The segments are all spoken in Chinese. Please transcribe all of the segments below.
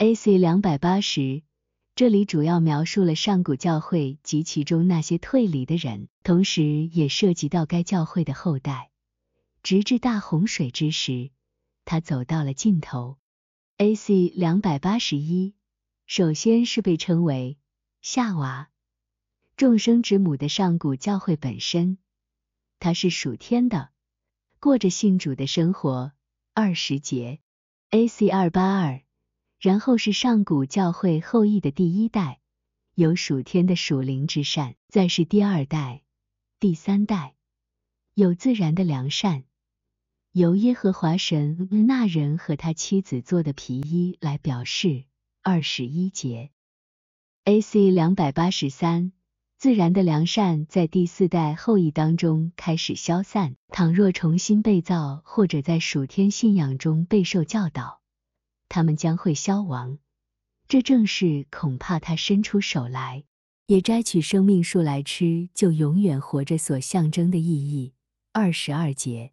A.C. 两百八十，这里主要描述了上古教会及其中那些退离的人，同时也涉及到该教会的后代。直至大洪水之时，他走到了尽头。A.C. 两百八十一，首先是被称为夏娃，众生之母的上古教会本身，它是属天的，过着信主的生活。二十节。A.C. 二八二，然后是上古教会后裔的第一代，有属天的属灵之善；再是第二代、第三代，有自然的良善。由耶和华神那人和他妻子做的皮衣来表示。二十一节，A.C. 两百八十三，自然的良善在第四代后裔当中开始消散。倘若重新被造，或者在属天信仰中备受教导，他们将会消亡。这正是恐怕他伸出手来，也摘取生命树来吃，就永远活着所象征的意义。二十二节。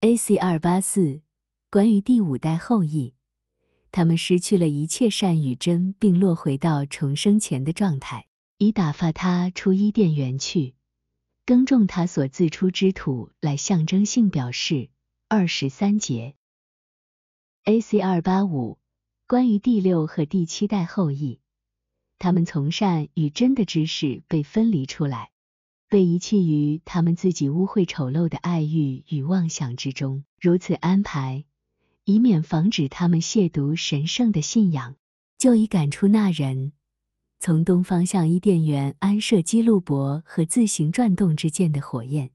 A.C. 二八四，关于第五代后裔，他们失去了一切善与真，并落回到重生前的状态，以打发他出伊甸园去，耕种他所自出之土，来象征性表示。二十三节。A.C. 二八五，关于第六和第七代后裔，他们从善与真的知识被分离出来。被遗弃于他们自己污秽丑陋的爱欲与妄想之中，如此安排，以免防止他们亵渎神圣的信仰，就已赶出那人，从东方向伊甸园安设基路伯和自行转动之间的火焰，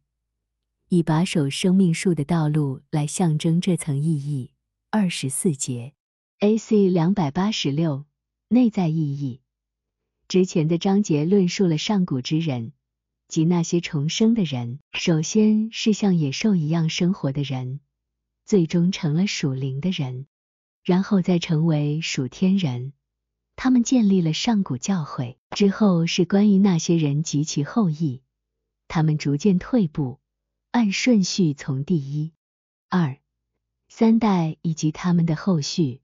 以把守生命树的道路来象征这层意义。二十四节，A.C. 两百八十六，内在意义。之前的章节论述了上古之人。及那些重生的人，首先是像野兽一样生活的人，最终成了属灵的人，然后再成为属天人。他们建立了上古教会之后，是关于那些人及其后裔，他们逐渐退步，按顺序从第一、二、三代以及他们的后续，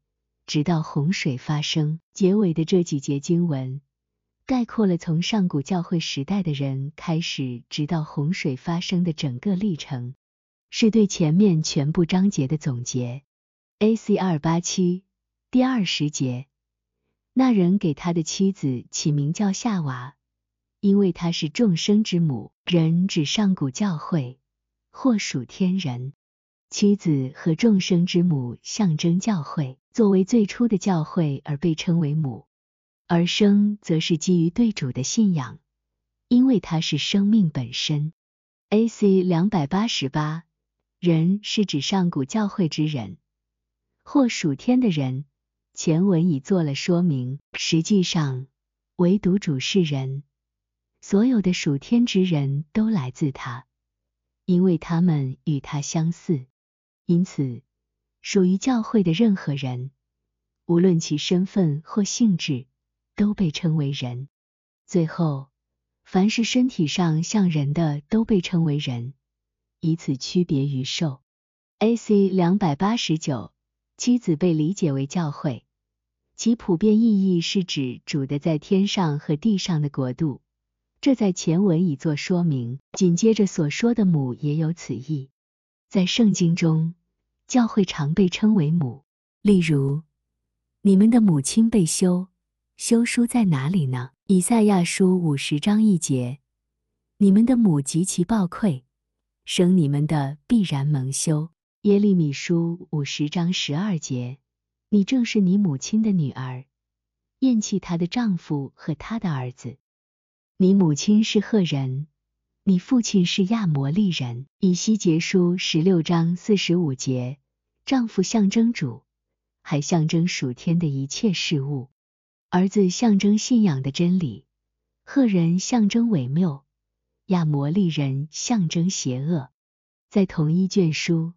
直到洪水发生。结尾的这几节经文。概括了从上古教会时代的人开始，直到洪水发生的整个历程，是对前面全部章节的总结。A.C. 二八七第二十节，那人给他的妻子起名叫夏娃，因为她是众生之母。人指上古教会，或属天人。妻子和众生之母象征教会，作为最初的教会而被称为母。而生则是基于对主的信仰，因为它是生命本身。A.C. 两百八十八，人是指上古教会之人，或属天的人。前文已做了说明，实际上唯独主是人，所有的属天之人都来自他，因为他们与他相似。因此，属于教会的任何人，无论其身份或性质。都被称为人。最后，凡是身体上像人的，都被称为人，以此区别于兽。A.C. 两百八十九，妻子被理解为教会，其普遍意义是指主的在天上和地上的国度。这在前文已作说明。紧接着所说的母也有此意。在圣经中，教会常被称为母，例如你们的母亲被休。休书在哪里呢？以赛亚书五十章一节：你们的母极其暴愧，生你们的必然蒙羞。耶利米书五十章十二节：你正是你母亲的女儿，厌弃她的丈夫和她的儿子。你母亲是赫人，你父亲是亚摩利人。以西结书十六章四十五节：丈夫象征主，还象征属天的一切事物。儿子象征信仰的真理，赫人象征伪谬，亚摩利人象征邪恶。在同一卷书，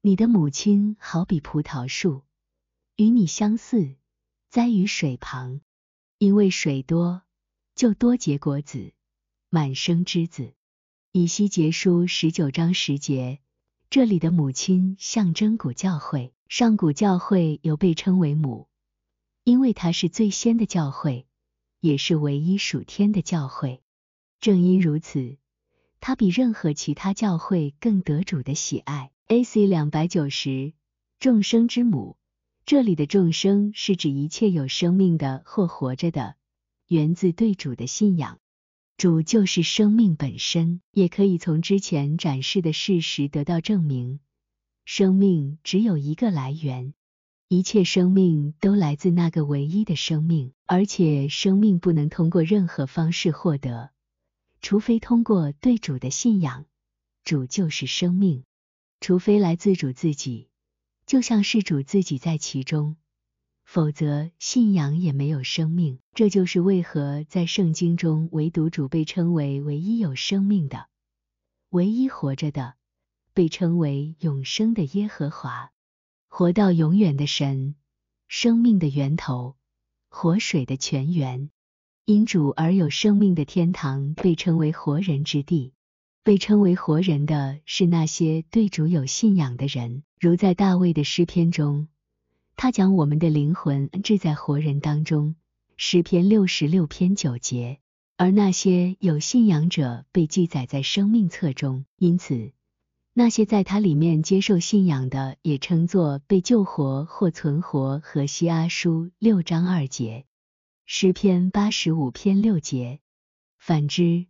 你的母亲好比葡萄树，与你相似，栽于水旁，因为水多，就多结果子，满生之子。以西结书十九章十节，这里的母亲象征古教会，上古教会又被称为母。因为它是最先的教会，也是唯一属天的教会。正因如此，它比任何其他教会更得主的喜爱。A.C. 两百九十，众生之母。这里的众生是指一切有生命的或活着的，源自对主的信仰。主就是生命本身，也可以从之前展示的事实得到证明。生命只有一个来源，一切生命都来自那个唯一的生命，而且生命不能通过任何方式获得，除非通过对主的信仰。主就是生命，除非来自主自己。就像是主自己在其中，否则信仰也没有生命。这就是为何在圣经中，唯独主被称为唯一有生命的、唯一活着的，被称为永生的耶和华，活到永远的神，生命的源头，活水的泉源，因主而有生命的天堂，被称为活人之地。被称为活人的是那些对主有信仰的人，如在大卫的诗篇中，他将我们的灵魂置在活人当中。诗篇六十六篇九节。而那些有信仰者被记载在生命册中，因此那些在他里面接受信仰的，也称作被救活或存活。和西阿书六章二节，诗篇八十五篇六节。反之。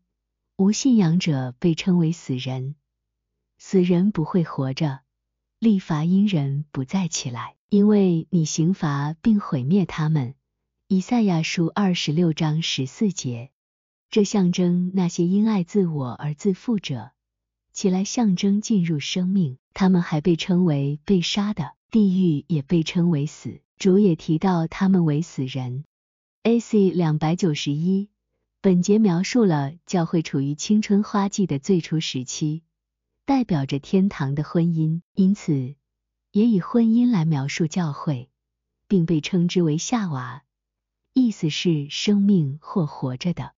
无信仰者被称为死人，死人不会活着，立法因人不再起来，因为你刑罚并毁灭他们。以赛亚书二十六章十四节，这象征那些因爱自我而自负者起来，象征进入生命。他们还被称为被杀的，地狱也被称为死，主也提到他们为死人。A.C. 两百九十一。本节描述了教会处于青春花季的最初时期，代表着天堂的婚姻，因此也以婚姻来描述教会，并被称之为夏娃，意思是生命或活着的。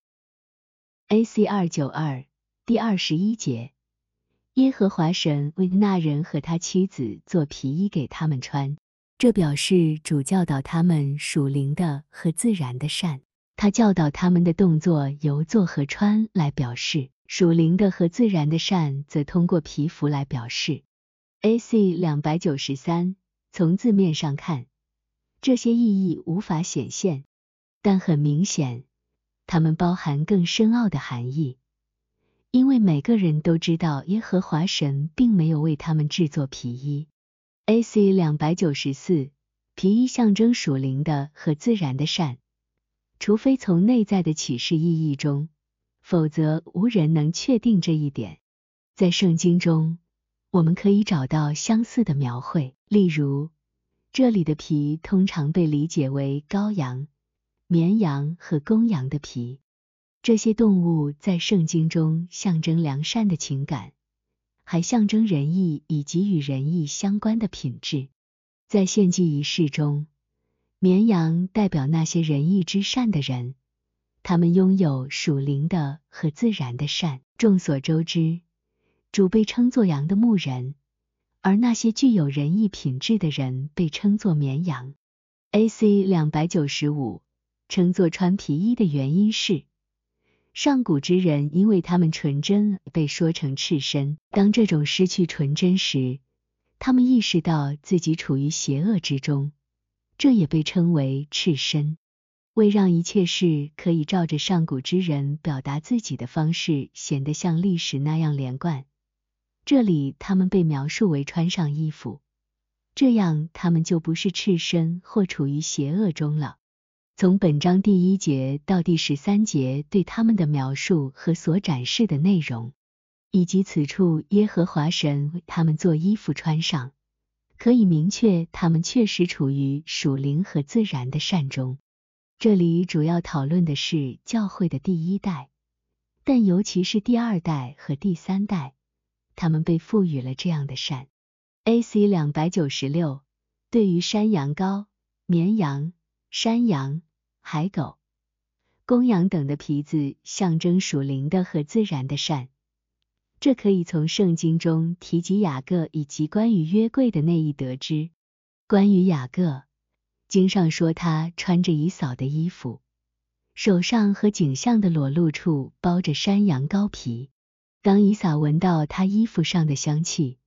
A.C. 二九二第二十一节，耶和华神为那人和他妻子做皮衣给他们穿，这表示主教导他们属灵的和自然的善。他教导他们的动作由做和穿来表示，属灵的和自然的善则通过皮肤来表示。A.C. 两百九十三，从字面上看，这些意义无法显现，但很明显，它们包含更深奥的含义，因为每个人都知道耶和华神并没有为他们制作皮衣。A.C. 两百九十四，皮衣象征属灵的和自然的善。除非从内在的启示意义中，否则无人能确定这一点。在圣经中，我们可以找到相似的描绘，例如，这里的皮通常被理解为羔羊、绵羊和公羊的皮。这些动物在圣经中象征良善的情感，还象征仁义以及与仁义相关的品质。在献祭仪式中。绵羊代表那些仁义之善的人，他们拥有属灵的和自然的善。众所周知，主被称作羊的牧人，而那些具有仁义品质的人被称作绵羊。A.C. 两百九十五，称作穿皮衣的原因是，上古之人因为他们纯真被说成赤身。当这种失去纯真时，他们意识到自己处于邪恶之中。这也被称为赤身。为让一切事可以照着上古之人表达自己的方式显得像历史那样连贯，这里他们被描述为穿上衣服，这样他们就不是赤身或处于邪恶中了。从本章第一节到第十三节对他们的描述和所展示的内容，以及此处耶和华神为他们做衣服穿上。可以明确，他们确实处于属灵和自然的善中。这里主要讨论的是教会的第一代，但尤其是第二代和第三代，他们被赋予了这样的善。A.C. 两百九十六，对于山羊羔、绵羊、山羊、海狗、公羊等的皮子，象征属灵的和自然的善。这可以从圣经中提及雅各以及关于约柜的内意得知。关于雅各，经上说他穿着以扫的衣服，手上和颈项的裸露处包着山羊羔皮。当以扫闻到他衣服上的香气，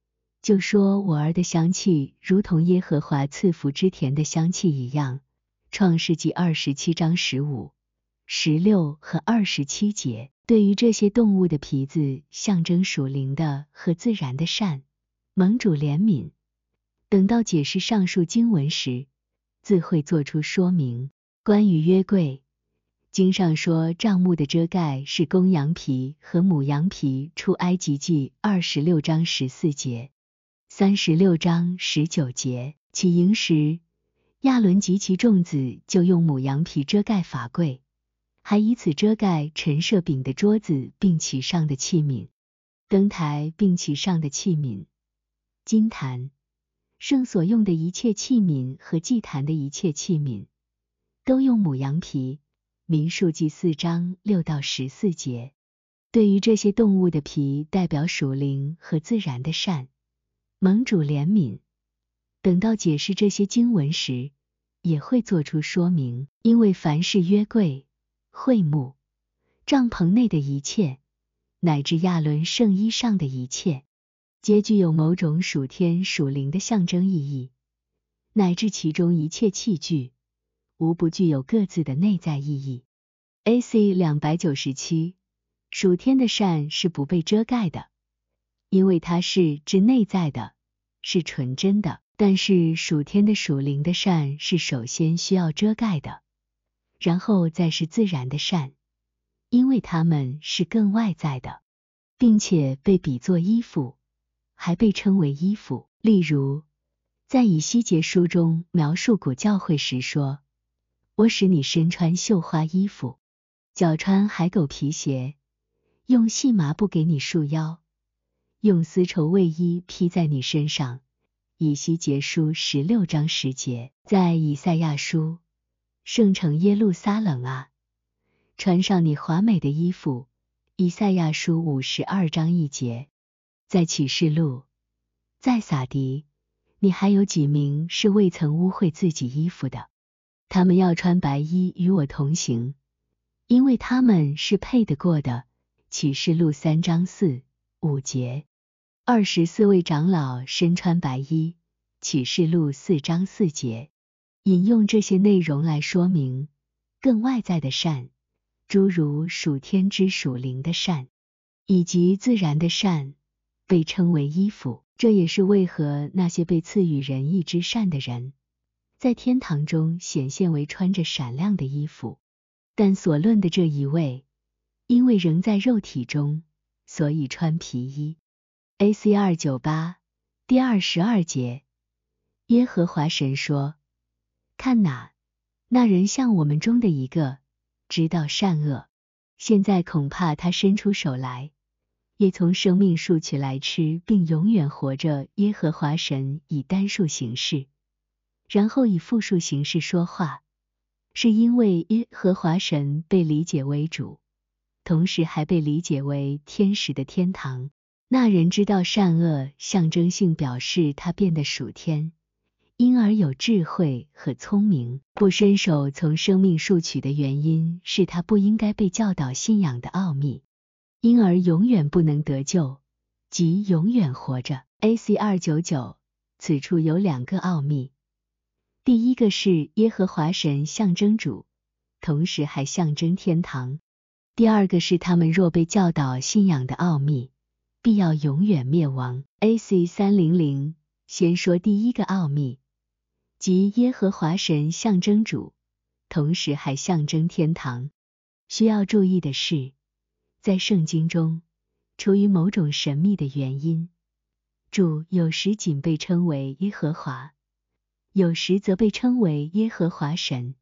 就说：“我儿的香气如同耶和华赐福之田的香气一样。”创世纪二十七章十五、十六和二十七节。对于这些动物的皮子，象征属灵的和自然的善，盟主怜悯。等到解释上述经文时，自会做出说明。关于约柜，经上说帐幕的遮盖是公羊皮和母羊皮。出埃及记二十六章十四节、三十六章十九节。起营时，亚伦及其众子就用母羊皮遮盖法柜。还以此遮盖陈设饼的桌子，并其上的器皿；灯台并其上的器皿；金坛、圣所用的一切器皿和祭坛的一切器皿，都用母羊皮。民数记四章六到十四节。对于这些动物的皮，代表属灵和自然的善，盟主怜悯。等到解释这些经文时，也会做出说明，因为凡是约柜。会幕、帐篷内的一切，乃至亚伦圣衣上的一切，皆具有某种属天属灵的象征意义，乃至其中一切器具，无不具有各自的内在意义。A.C. 两百九十七，属天的善是不被遮盖的，因为它是之内在的，是纯真的；但是属天的属灵的善是首先需要遮盖的。然后再是自然的善，因为它们是更外在的，并且被比作衣服，还被称为衣服。例如，在以西结书中描述古教会时说：“我使你身穿绣花衣服，脚穿海狗皮鞋，用细麻布给你束腰，用丝绸卫衣披在你身上。”以西结书十六章十节，在以赛亚书。圣城耶路撒冷啊，穿上你华美的衣服。以赛亚书五十二章一节，在启示录，在撒迪，你还有几名是未曾污秽自己衣服的？他们要穿白衣与我同行，因为他们是配得过的。启示录三章四五节，二十四位长老身穿白衣。启示录四章四节。引用这些内容来说明更外在的善，诸如属天之属灵的善，以及自然的善，被称为衣服。这也是为何那些被赐予仁义之善的人，在天堂中显现为穿着闪亮的衣服。但所论的这一位，因为仍在肉体中，所以穿皮衣。A.C. 二九八第二十二节，耶和华神说。看哪，那人像我们中的一个，知道善恶。现在恐怕他伸出手来，也从生命树取来吃，并永远活着。耶和华神以单数形式，然后以复数形式说话，是因为耶和华神被理解为主，同时还被理解为天使的天堂。那人知道善恶，象征性表示他变得属天。因而有智慧和聪明，不伸手从生命树取的原因是他不应该被教导信仰的奥秘，因而永远不能得救，即永远活着。A.C. 二九九，此处有两个奥秘，第一个是耶和华神象征主，同时还象征天堂；第二个是他们若被教导信仰的奥秘，必要永远灭亡。A.C. 三零零，先说第一个奥秘。即耶和华神象征主，同时还象征天堂。需要注意的是，在圣经中，出于某种神秘的原因，主有时仅被称为耶和华，有时则被称为耶和华神，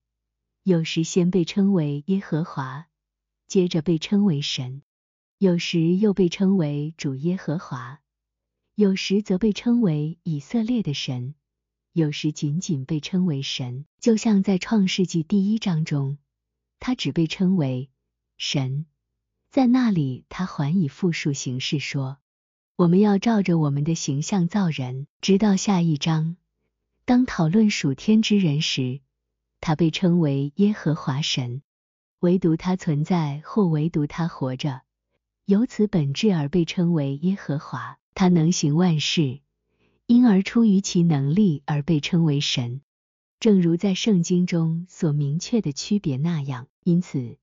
有时先被称为耶和华，接着被称为神，有时又被称为主耶和华，有时则被称为以色列的神。有时仅仅被称为神，就像在创世纪第一章中，他只被称为神。在那里，他还以复数形式说：“我们要照着我们的形象造人。”直到下一章，当讨论属天之人时，他被称为耶和华神，唯独他存在或唯独他活着，由此本质而被称为耶和华。他能行万事，因而出于其能力而被称为神。正如在圣经中所明确的区别那样，因此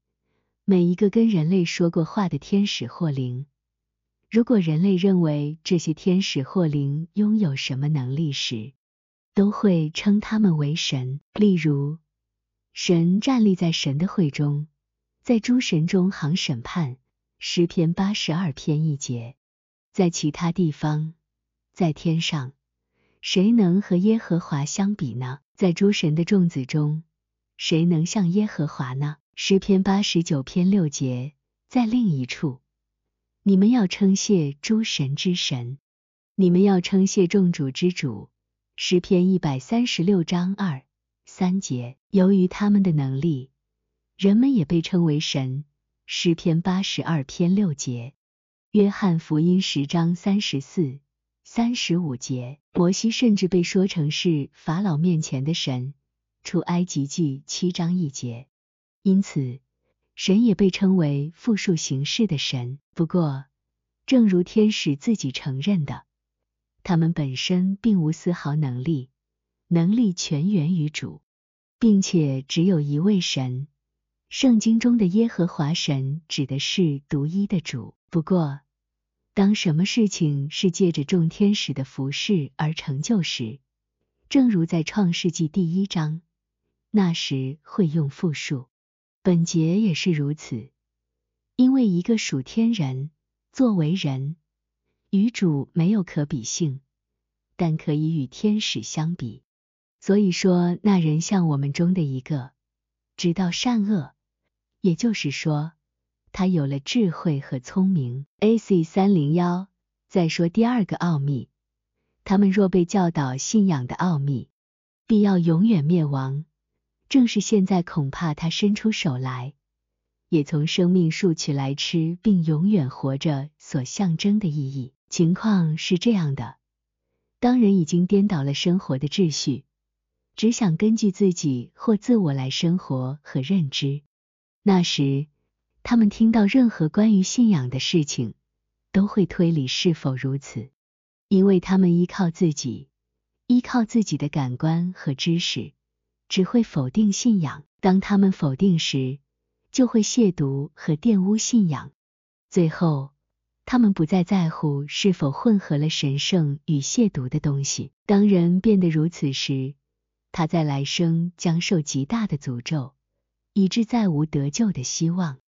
每一个跟人类说过话的天使或灵，如果人类认为这些天使或灵拥有什么能力时，都会称他们为神。例如。神站立在神的会中，在诸神中行审判。诗篇八十二篇一节。在其他地方，在天上，谁能和耶和华相比呢？在诸神的众子中，谁能像耶和华呢？诗篇八十九篇六节。在另一处，你们要称谢诸神之神，你们要称谢众主之主。诗篇一百三十六章二。三节，由于他们的能力，人们也被称为神。诗篇八十二篇六节，约翰福音十章三十四、三十五节，摩西甚至被说成是法老面前的神。出埃及记七章一节，因此神也被称为复数形式的神。不过，正如天使自己承认的，他们本身并无丝毫能力。能力全源于主，并且只有一位神。圣经中的耶和华神指的是独一的主。不过，当什么事情是借着众天使的服饰而成就时，正如在创世纪第一章，那时会用复数。本节也是如此，因为一个属天人作为人，与主没有可比性，但可以与天使相比。所以说，那人像我们中的一个，知道善恶，也就是说，他有了智慧和聪明。A.C. 三零幺再说第二个奥秘，他们若被教导信仰的奥秘，必要永远灭亡。正是现在，恐怕他伸出手来，也从生命树取来吃，并永远活着所象征的意义。情况是这样的：当人已经颠倒了生活的秩序。只想根据自己或自我来生活和认知，那时他们听到任何关于信仰的事情，都会推理是否如此，因为他们依靠自己，依靠自己的感官和知识，只会否定信仰。当他们否定时，就会亵渎和玷污信仰。最后，他们不再在乎是否混合了神圣与亵渎的东西。当人变得如此时，他在来生将受极大的诅咒，以致再无得救的希望，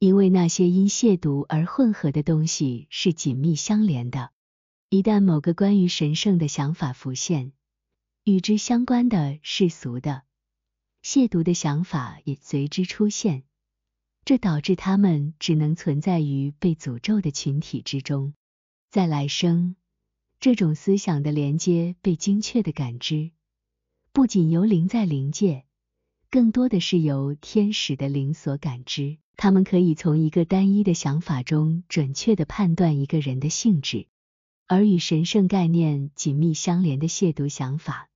因为那些因亵渎而混合的东西是紧密相连的。一旦某个关于神圣的想法浮现，与之相关的世俗的亵渎的想法也随之出现，这导致他们只能存在于被诅咒的群体之中。在来生，这种思想的连接被精确的感知。不仅由灵在灵界，更多的是由天使的灵所感知。他们可以从一个单一的想法中准确的判断一个人的性质，而与神圣概念紧密相连的亵渎想法，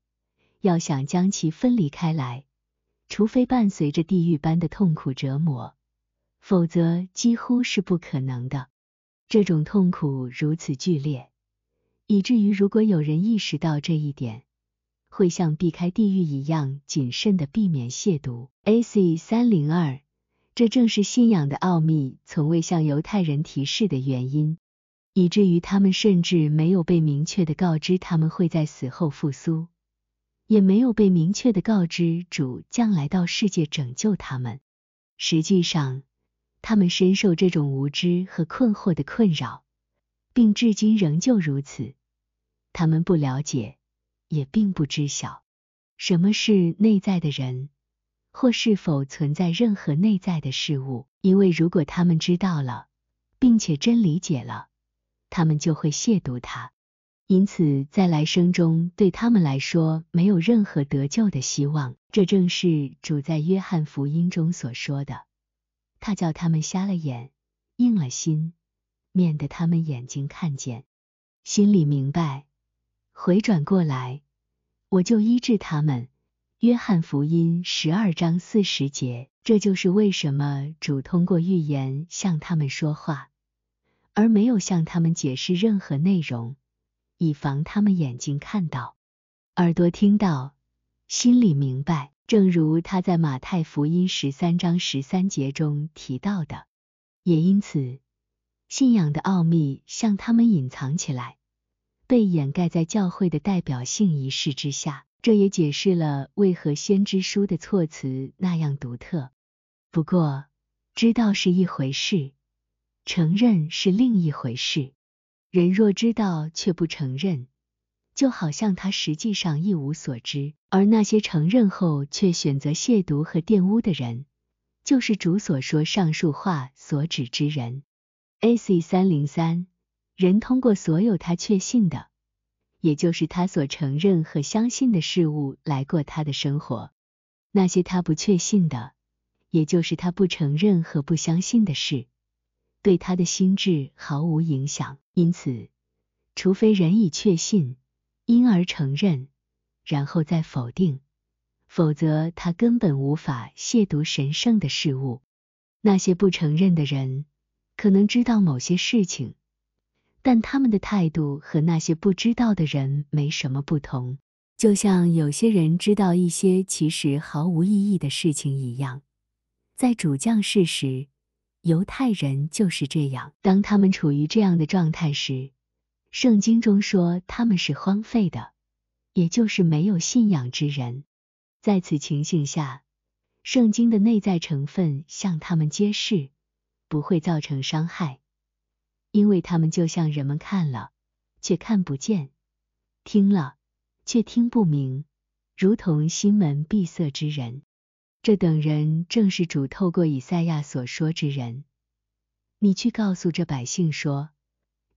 要想将其分离开来，除非伴随着地狱般的痛苦折磨，否则几乎是不可能的。这种痛苦如此剧烈，以至于如果有人意识到这一点，会像避开地狱一样谨慎的避免亵渎。A.C. 三零二，这正是信仰的奥秘从未向犹太人提示的原因，以至于他们甚至没有被明确的告知他们会在死后复苏，也没有被明确的告知主将来到世界拯救他们。实际上，他们深受这种无知和困惑的困扰，并至今仍旧如此。他们不了解。也并不知晓什么是内在的人，或是否存在任何内在的事物，因为如果他们知道了，并且真理解了，他们就会亵渎他。因此，在来生中对他们来说没有任何得救的希望。这正是主在约翰福音中所说的：“他叫他们瞎了眼，硬了心，免得他们眼睛看见，心里明白。”回转过来，我就医治他们，约翰福音十二章四十节。这就是为什么主通过预言向他们说话，而没有向他们解释任何内容，以防他们眼睛看到，耳朵听到，心里明白。正如他在马太福音十三章十三节中提到的，也因此，信仰的奥秘向他们隐藏起来，被掩盖在教会的代表性仪式之下。这也解释了为何先知书的措辞那样独特。不过，知道是一回事，承认是另一回事。人若知道却不承认，就好像他实际上一无所知。而那些承认后却选择亵渎和玷污的人，就是主所说上述话所指之人。A.C. 三零三，人通过所有他确信的，也就是他所承认和相信的事物来过他的生活。那些他不确信的。也就是他不承认和不相信的事，对他的心智毫无影响。因此，除非人已确信，因而承认，然后再否定，否则他根本无法亵渎神圣的事物。那些不承认的人，可能知道某些事情，但他们的态度和那些不知道的人没什么不同，就像有些人知道一些其实毫无意义的事情一样。在主降世时，犹太人就是这样。当他们处于这样的状态时，圣经中说他们是荒废的，也就是没有信仰之人。在此情形下，圣经的内在成分向他们揭示，不会造成伤害，因为他们就像人们看了却看不见，听了却听不明，如同心门闭塞之人。这等人正是主透过以赛亚所说之人。你去告诉这百姓说：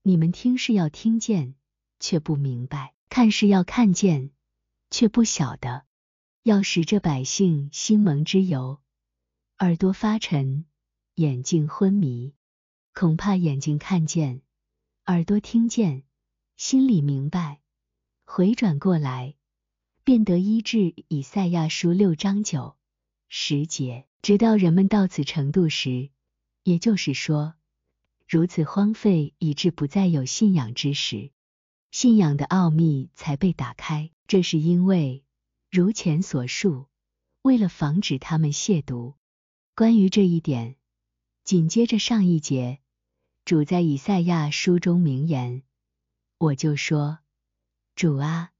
你们听是要听见，却不明白；看是要看见，却不晓得。要使这百姓心蒙之油，耳朵发沉，眼睛昏迷。恐怕眼睛看见，耳朵听见，心里明白，回转过来，便得医治。以赛亚书六章九。时节，直到人们到此程度时，也就是说，如此荒废以致不再有信仰之时，信仰的奥秘才被打开。这是因为，如前所述，为了防止他们亵渎。关于这一点，紧接着上一节，主在以赛亚书中名言：“我就说，主啊，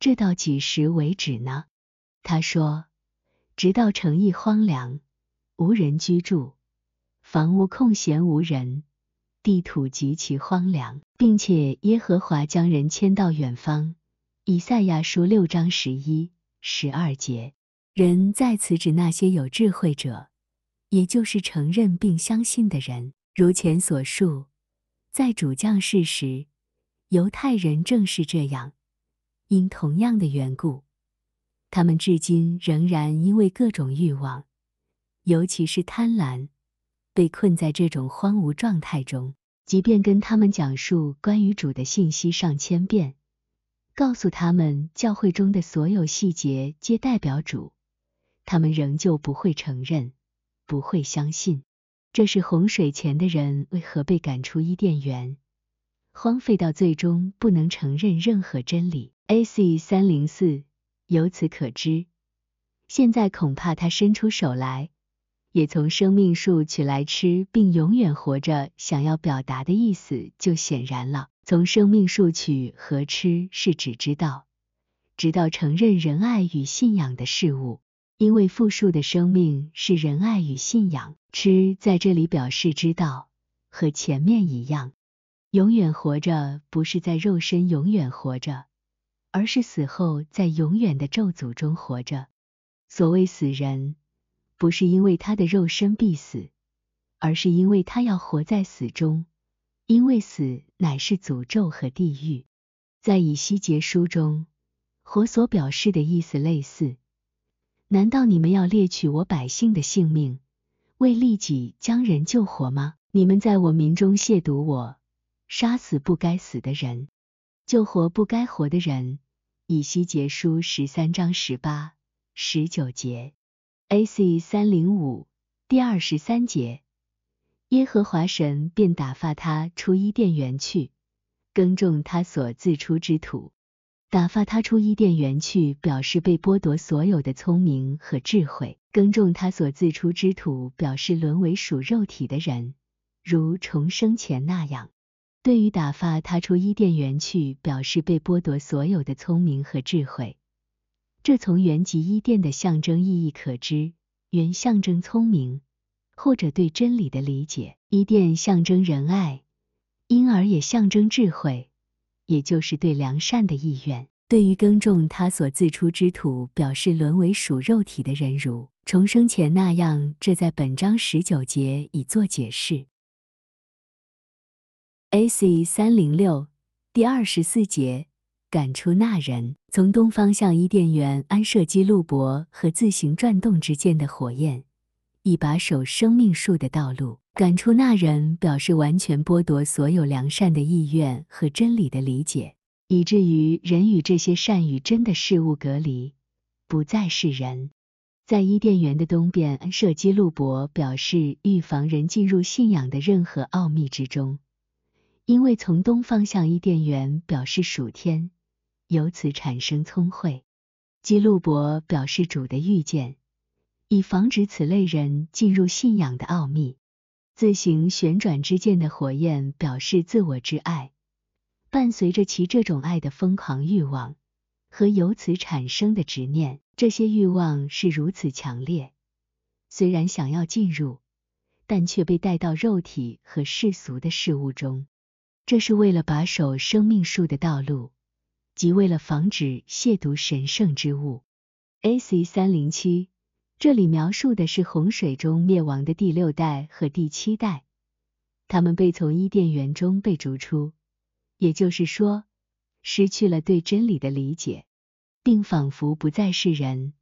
这到几时为止呢？”他说。直到城邑荒凉，无人居住，房屋空闲无人，地土极其荒凉，并且耶和华将人迁到远方。以赛亚书六章十一、十二节，人在此指那些有智慧者，也就是承认并相信的人。如前所述，在主降世时，犹太人正是这样，因同样的缘故。他们至今仍然因为各种欲望，尤其是贪婪，被困在这种荒芜状态中。即便跟他们讲述关于主的信息上千遍，告诉他们教会中的所有细节皆代表主，他们仍旧不会承认，不会相信。这是洪水前的人为何被赶出伊甸园，荒废到最终不能承认任何真理。A.C. 三零四。由此可知，现在恐怕他伸出手来，也从生命树取来吃，并永远活着。想要表达的意思就显然了。从生命树取和吃是指知道，直到承认仁爱与信仰的事物。因为复数的生命是仁爱与信仰，吃在这里表示知道，和前面一样，永远活着不是在肉身永远活着。而是死后在永远的咒诅中活着。所谓死人，不是因为他的肉身必死，而是因为他要活在死中。因为死乃是诅咒和地狱。在以西结书中，活所表示的意思类似。难道你们要猎取我百姓的性命，为利己将人救活吗？你们在我民中亵渎我，杀死不该死的人，救活不该活的人。以西结书十三章十八、十九节。A.C. 三零五第二十三节，耶和华神便打发他出伊甸园去，耕种他所自出之土。打发他出伊甸园去，表示被剥夺所有的聪明和智慧；耕种他所自出之土，表示沦为属肉体的人，如重生前那样。对于打发他出伊甸园去，表示被剥夺所有的聪明和智慧，这从原籍伊甸的象征意义可知，原象征聪明或者对真理的理解。伊甸象征仁爱，因而也象征智慧，也就是对良善的意愿。对于耕种他所自出之土，表示沦为属肉体的人，如重生前那样，这在本章十九节已作解释。A.C. 三零六第二十四节，赶出那人，从东方向伊甸园安设基路伯和自行转动之间的火焰，一把守生命树的道路。赶出那人，表示完全剥夺所有良善的意愿和真理的理解，以至于人与这些善与真的事物隔离，不再是人。在伊甸园的东边安设基路伯，表示预防人进入信仰的任何奥秘之中。因为从东方向伊甸园表示属天，由此产生聪慧。基路伯表示主的预见，以防止此类人进入信仰的奥秘。自行旋转之剑的火焰表示自我之爱，伴随着其这种爱的疯狂欲望和由此产生的执念。这些欲望是如此强烈，虽然想要进入，但却被带到肉体和世俗的事物中。这是为了把守生命树的道路，即为了防止亵渎神圣之物。A.C. 三零七，这里描述的是洪水中灭亡的第六代和第七代，他们被从伊甸园中被逐出，也就是说，失去了对真理的理解，并仿佛不再是人，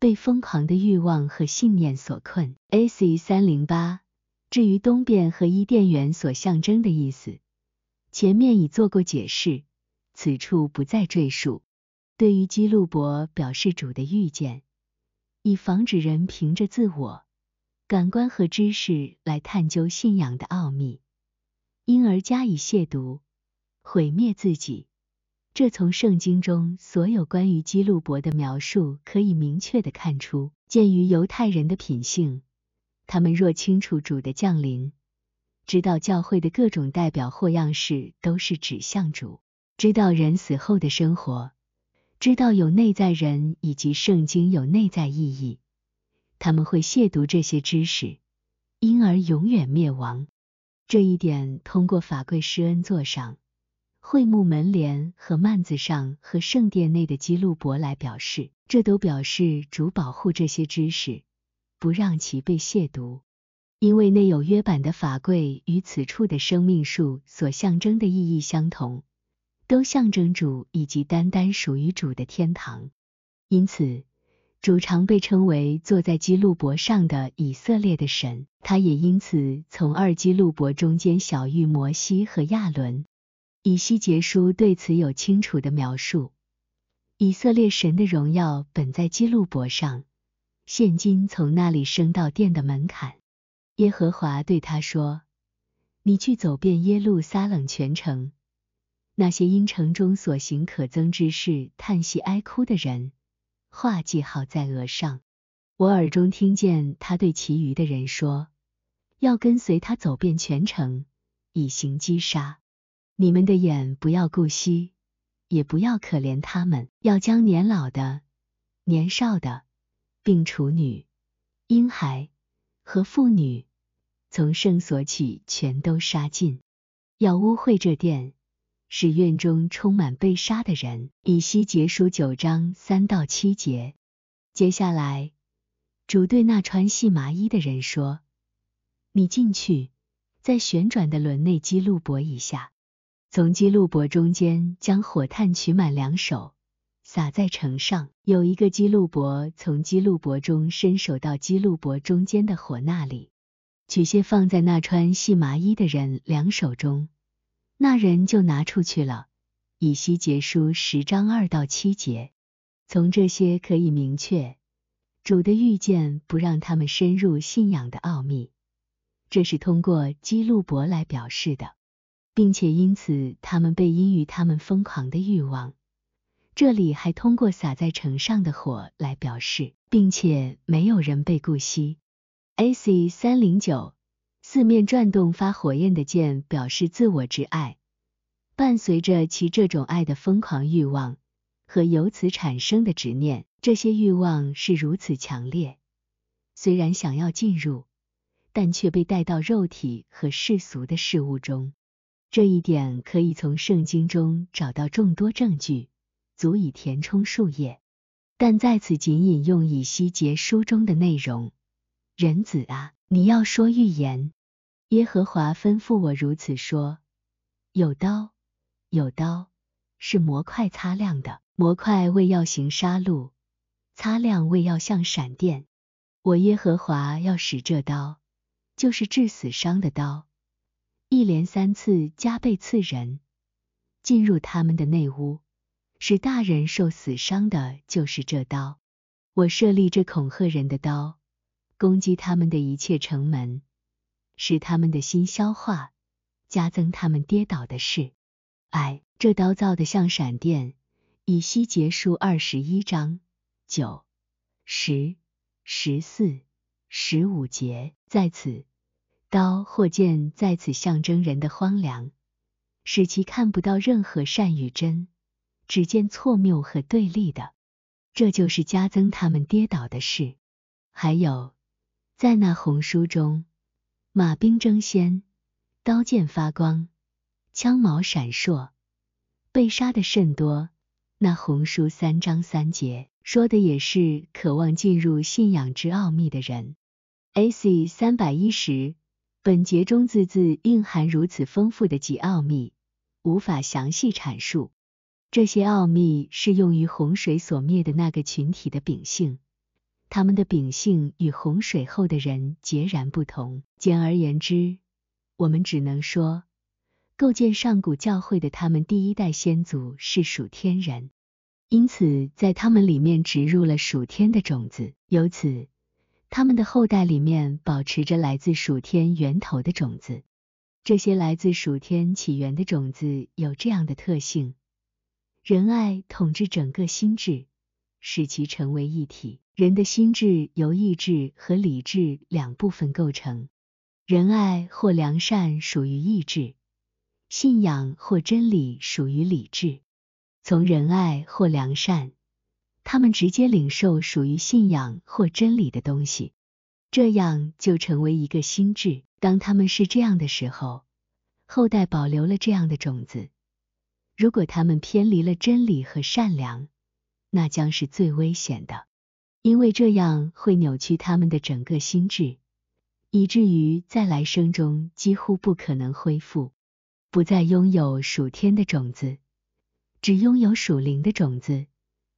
被疯狂的欲望和信念所困。A.C. 三零八，至于东边和伊甸园所象征的意思。前面已做过解释，此处不再赘述。对于基路伯表示主的预见，以防止人凭着自我感官和知识来探究信仰的奥秘，因而加以亵渎、毁灭自己。这从圣经中所有关于基路伯的描述可以明确的看出。鉴于犹太人的品性，他们若清楚主的降临。知道教会的各种代表或样式都是指向主，知道人死后的生活，知道有内在人以及圣经有内在意义，他们会亵渎这些知识，因而永远灭亡。这一点通过法柜施恩座上、会幕门帘和幔子上和圣殿内的基路伯来表示，这都表示主保护这些知识，不让其被亵渎。因为内有约版的法柜与此处的生命树所象征的意义相同，都象征主以及单单属于主的天堂。因此，主常被称为坐在基路伯上的以色列的神。他也因此从二基路伯中间小遇摩西和亚伦。以西结书对此有清楚的描述：以色列神的荣耀本在基路伯上，现今从那里升到殿的门槛。耶和华对他说：“你去走遍耶路撒冷全城，那些因城中所行可憎之事叹息哀哭的人，画记号在额上。我耳中听见他对其余的人说：要跟随他走遍全城，以行击杀。你们的眼不要顾惜，也不要可怜他们，要将年老的、年少的，并处女、婴孩。”和妇女从圣所起，全都杀尽，要污秽这殿，使院中充满被杀的人。以西结书九章三到七节。接下来，主对那穿细麻衣的人说：“你进去，在旋转的轮内基路伯一下，从基路伯中间将火炭取满两手。”撒在城上，有一个基路伯从基路伯中伸手到基路伯中间的火那里，取些放在那穿细麻衣的人两手中，那人就拿出去了。以西结书十章二到七节，从这些可以明确，主的遇见不让他们深入信仰的奥秘，这是通过基路伯来表示的，并且因此他们被因于他们疯狂的欲望。这里还通过洒在城上的火来表示，并且没有人被顾惜。A.C. 三零九，四面转动发火焰的剑表示自我之爱，伴随着其这种爱的疯狂欲望和由此产生的执念。这些欲望是如此强烈，虽然想要进入，但却被带到肉体和世俗的事物中。这一点可以从圣经中找到众多证据，足以填充数页。但在此仅引用以西结书中的内容：人子啊，你要说预言。耶和华吩咐我如此说：有刀，有刀，是模块擦亮的，模块为要行杀戮。擦亮为要像闪电，我耶和华要使这刀，就是致死伤的刀，一连三次加倍刺人，进入他们的内屋，使大人受死伤的，就是这刀。我设立这恐吓人的刀，攻击他们的一切城门，使他们的心消化，加增他们跌倒的事。哎，这刀造的像闪电。以西结束二十一章。九、十、十四、十五节，在此刀或剑在此象征人的荒凉，使其看不到任何善与真，只见错谬和对立的，这就是加增他们跌倒的事。还有，在那红书中，马兵争先，刀剑发光，枪矛闪烁，被杀的甚多。那红书三章三节。说的也是渴望进入信仰之奥秘的人。A.C. 三百一十，本节中字字蕴含如此丰富的极奥秘，无法详细阐述。这些奥秘是用于洪水所灭的那个群体的秉性，他们的秉性与洪水后的人截然不同。简而言之，我们只能说，构建上古教会的他们第一代先祖是属天人。因此，在他们里面植入了属天的种子，由此，他们的后代里面保持着来自属天源头的种子。这些来自属天起源的种子有这样的特性：仁爱统治整个心智，使其成为一体。人的心智由意志和理智两部分构成，仁爱或良善属于意志，信仰或真理属于理智。从仁爱或良善，他们直接领受属于信仰或真理的东西，这样就成为一个心智。当他们是这样的时候，后代保留了这样的种子。如果他们偏离了真理和善良，那将是最危险的，因为这样会扭曲他们的整个心智，以至于在来生中几乎不可能恢复，不再拥有属天的种子。只拥有属灵的种子，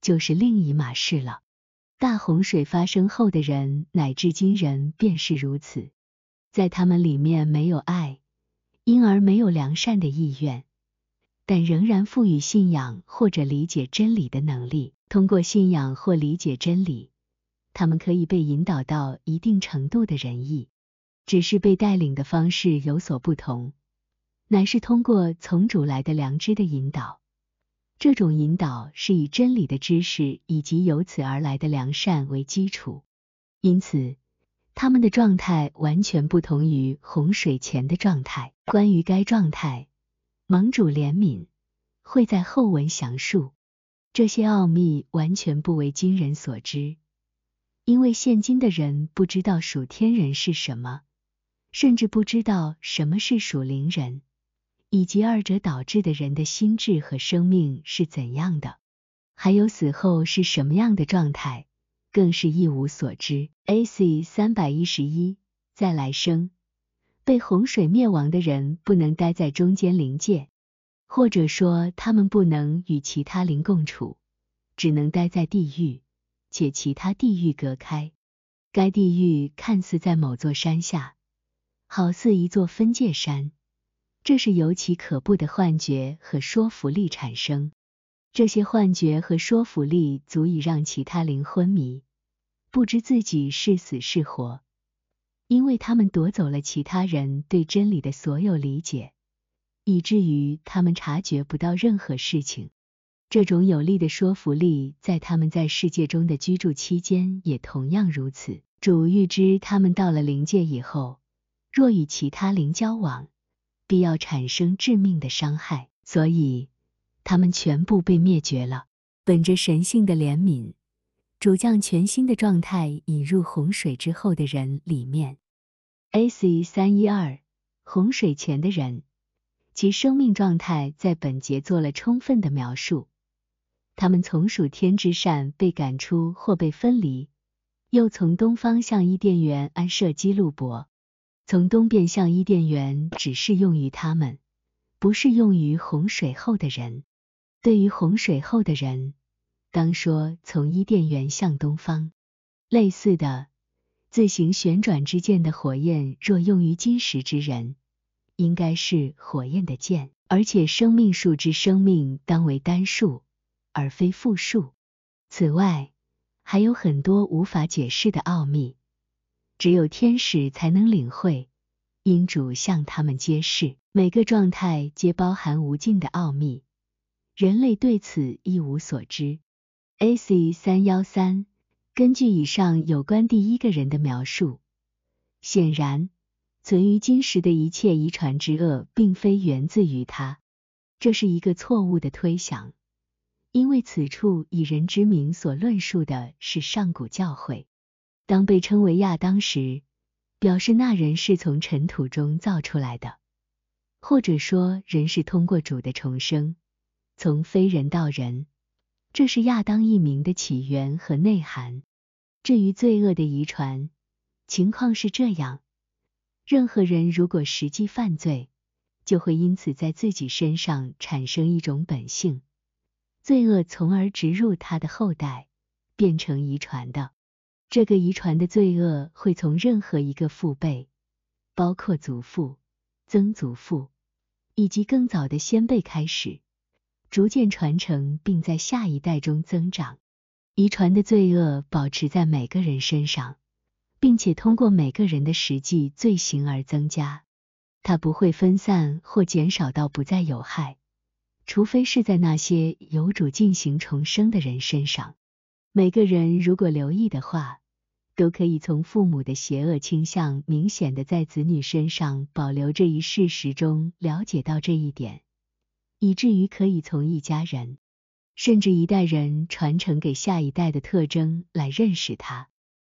就是另一码事了。大洪水发生后的人，乃至今人便是如此，在他们里面没有爱，因而没有良善的意愿，但仍然赋予信仰或者理解真理的能力。通过信仰或理解真理，他们可以被引导到一定程度的仁义，只是被带领的方式有所不同，乃是通过从主来的良知的引导。这种引导是以真理的知识以及由此而来的良善为基础，因此他们的状态完全不同于洪水前的状态。关于该状态，盟主怜悯会在后文详述。这些奥秘完全不为今人所知，因为现今的人不知道属天人是什么，甚至不知道什么是属灵人。以及二者导致的人的心智和生命是怎样的，还有死后是什么样的状态，更是一无所知。A.C. 三百一十一，在来生被洪水灭亡的人不能待在中间灵界，或者说他们不能与其他灵共处，只能待在地狱，且其他地狱隔开。该地狱看似在某座山下，好似一座分界山。这是由其可怖的幻觉和说服力产生，这些幻觉和说服力足以让其他灵昏迷，不知自己是死是活，因为他们夺走了其他人对真理的所有理解，以至于他们察觉不到任何事情。这种有力的说服力，在他们在世界中的居住期间也同样如此。主预知他们到了灵界以后，若与其他灵交往，必要产生致命的伤害，所以他们全部被灭绝了。本着神性的怜悯，主将全新的状态引入洪水之后的人里面。A.C. 三一二，洪水前的人，其生命状态在本节做了充分的描述。他们从属天之善被赶出或被分离，又从东方向伊甸园安设基路伯。从东边向伊甸园只适用于他们，不适用于洪水后的人。对于洪水后的人，当说从伊甸园向东方。类似的，自行旋转之剑的火焰，若用于金石之人，应该是火焰的剑，而且生命树之生命当为单数。而非复数。此外，还有很多无法解释的奥秘，只有天使才能领会。因主向他们揭示，每个状态皆包含无尽的奥秘，人类对此一无所知。A.C. 三幺三，根据以上有关第一个人的描述，显然存于今时的一切遗传之恶，并非源自于他，这是一个错误的推想。因为此处以人之名所论述的是上古教会，当被称为亚当时，表示那人是从尘土中造出来的，或者说人是通过主的重生，从非人到人，这是亚当一名的起源和内涵。至于罪恶的遗传，情况是这样：任何人如果实际犯罪，就会因此在自己身上产生一种本性。罪恶从而植入他的后代，变成遗传的。这个遗传的罪恶会从任何一个父辈，包括祖父、曾祖父以及更早的先辈开始，逐渐传承，并在下一代中增长。遗传的罪恶保持在每个人身上，并且通过每个人的实际罪行而增加。它不会分散或减少到不再有害。除非是在那些有主进行重生的人身上，每个人如果留意的话，都可以从父母的邪恶倾向明显的在子女身上保留这一事实中了解到这一点，以至于可以从一家人甚至一代人传承给下一代的特征来认识他。